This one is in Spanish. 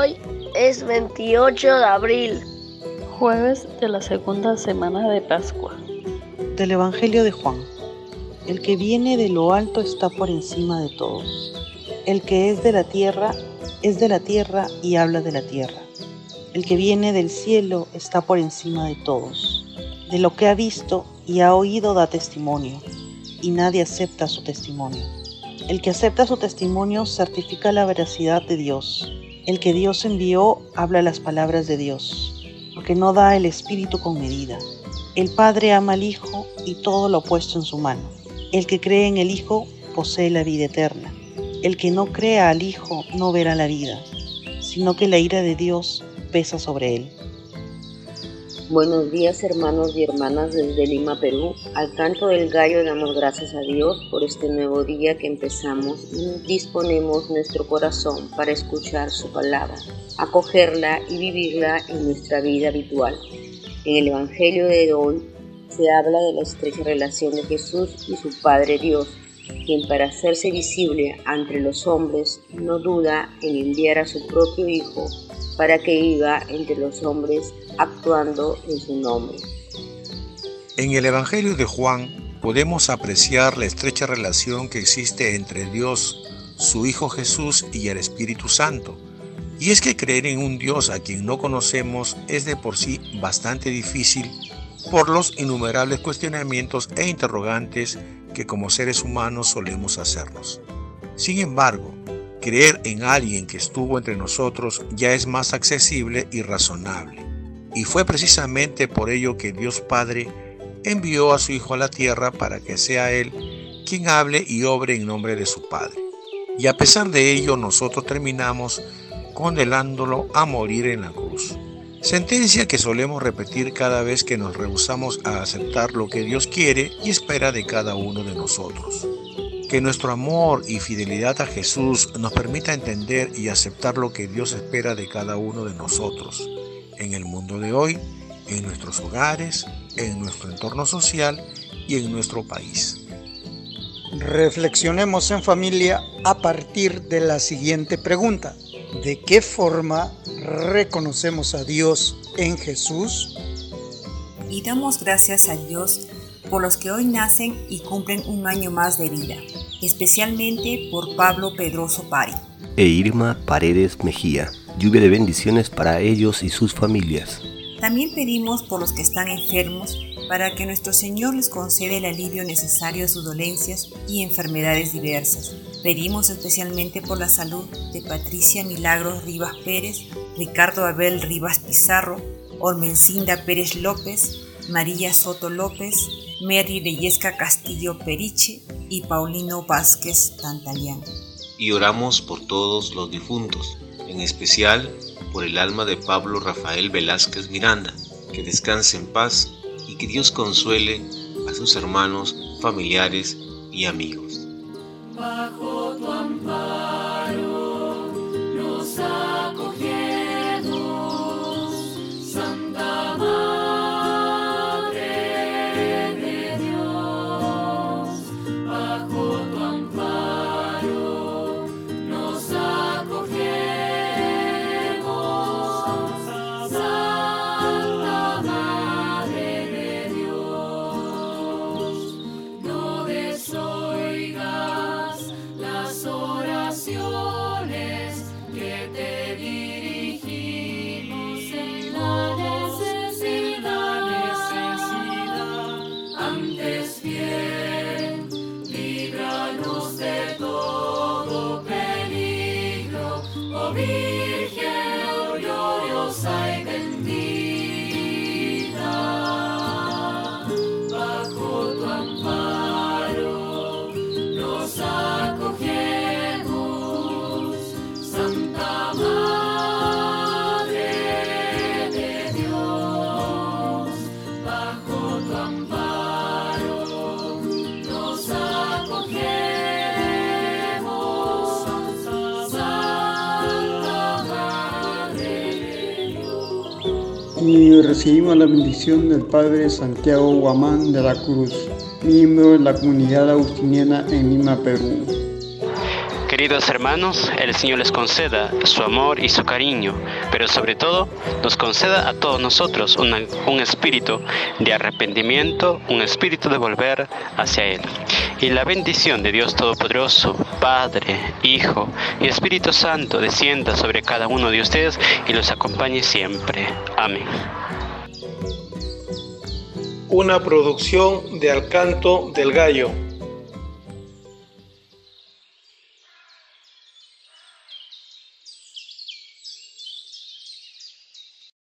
Hoy es 28 de abril. Jueves de la segunda semana de Pascua. Del Evangelio de Juan. El que viene de lo alto está por encima de todos. El que es de la tierra es de la tierra y habla de la tierra. El que viene del cielo está por encima de todos. De lo que ha visto y ha oído da testimonio, y nadie acepta su testimonio. El que acepta su testimonio certifica la veracidad de Dios. El que Dios envió habla las palabras de Dios, porque no da el Espíritu con medida. El Padre ama al Hijo y todo lo puesto en su mano. El que cree en el Hijo posee la vida eterna. El que no crea al Hijo no verá la vida, sino que la ira de Dios pesa sobre él. Buenos días hermanos y hermanas desde Lima, Perú. Al canto del gallo damos gracias a Dios por este nuevo día que empezamos y disponemos nuestro corazón para escuchar su palabra, acogerla y vivirla en nuestra vida habitual. En el Evangelio de hoy se habla de la estrecha relación de Jesús y su Padre Dios, quien para hacerse visible entre los hombres no duda en enviar a su propio Hijo para que viva entre los hombres actuando en su nombre. En el Evangelio de Juan podemos apreciar la estrecha relación que existe entre Dios, su Hijo Jesús y el Espíritu Santo. Y es que creer en un Dios a quien no conocemos es de por sí bastante difícil por los innumerables cuestionamientos e interrogantes que como seres humanos solemos hacernos. Sin embargo, Creer en alguien que estuvo entre nosotros ya es más accesible y razonable. Y fue precisamente por ello que Dios Padre envió a su Hijo a la tierra para que sea Él quien hable y obre en nombre de su Padre. Y a pesar de ello nosotros terminamos condenándolo a morir en la cruz. Sentencia que solemos repetir cada vez que nos rehusamos a aceptar lo que Dios quiere y espera de cada uno de nosotros. Que nuestro amor y fidelidad a Jesús nos permita entender y aceptar lo que Dios espera de cada uno de nosotros, en el mundo de hoy, en nuestros hogares, en nuestro entorno social y en nuestro país. Reflexionemos en familia a partir de la siguiente pregunta. ¿De qué forma reconocemos a Dios en Jesús? Y damos gracias a Dios por los que hoy nacen y cumplen un año más de vida, especialmente por Pablo Pedroso Pari. E Irma Paredes Mejía. Lluvia de bendiciones para ellos y sus familias. También pedimos por los que están enfermos para que nuestro Señor les conceda el alivio necesario a sus dolencias y enfermedades diversas. Pedimos especialmente por la salud de Patricia Milagros Rivas Pérez, Ricardo Abel Rivas Pizarro, Ormencinda Pérez López, María Soto López, Mary Leyesca Castillo Periche y Paulino Vázquez Tantalián. Y oramos por todos los difuntos, en especial por el alma de Pablo Rafael Velázquez Miranda, que descanse en paz y que Dios consuele a sus hermanos, familiares y amigos. Bajo y recibimos la bendición del Padre Santiago Guamán de la Cruz, miembro de la comunidad agustiniana en Lima, Perú. Queridos hermanos, el Señor les conceda su amor y su cariño, pero sobre todo nos conceda a todos nosotros un espíritu de arrepentimiento, un espíritu de volver hacia Él. Y la bendición de Dios Todopoderoso, Padre, Hijo y Espíritu Santo descienda sobre cada uno de ustedes y los acompañe siempre. Amén. Una producción de Alcanto del Gallo.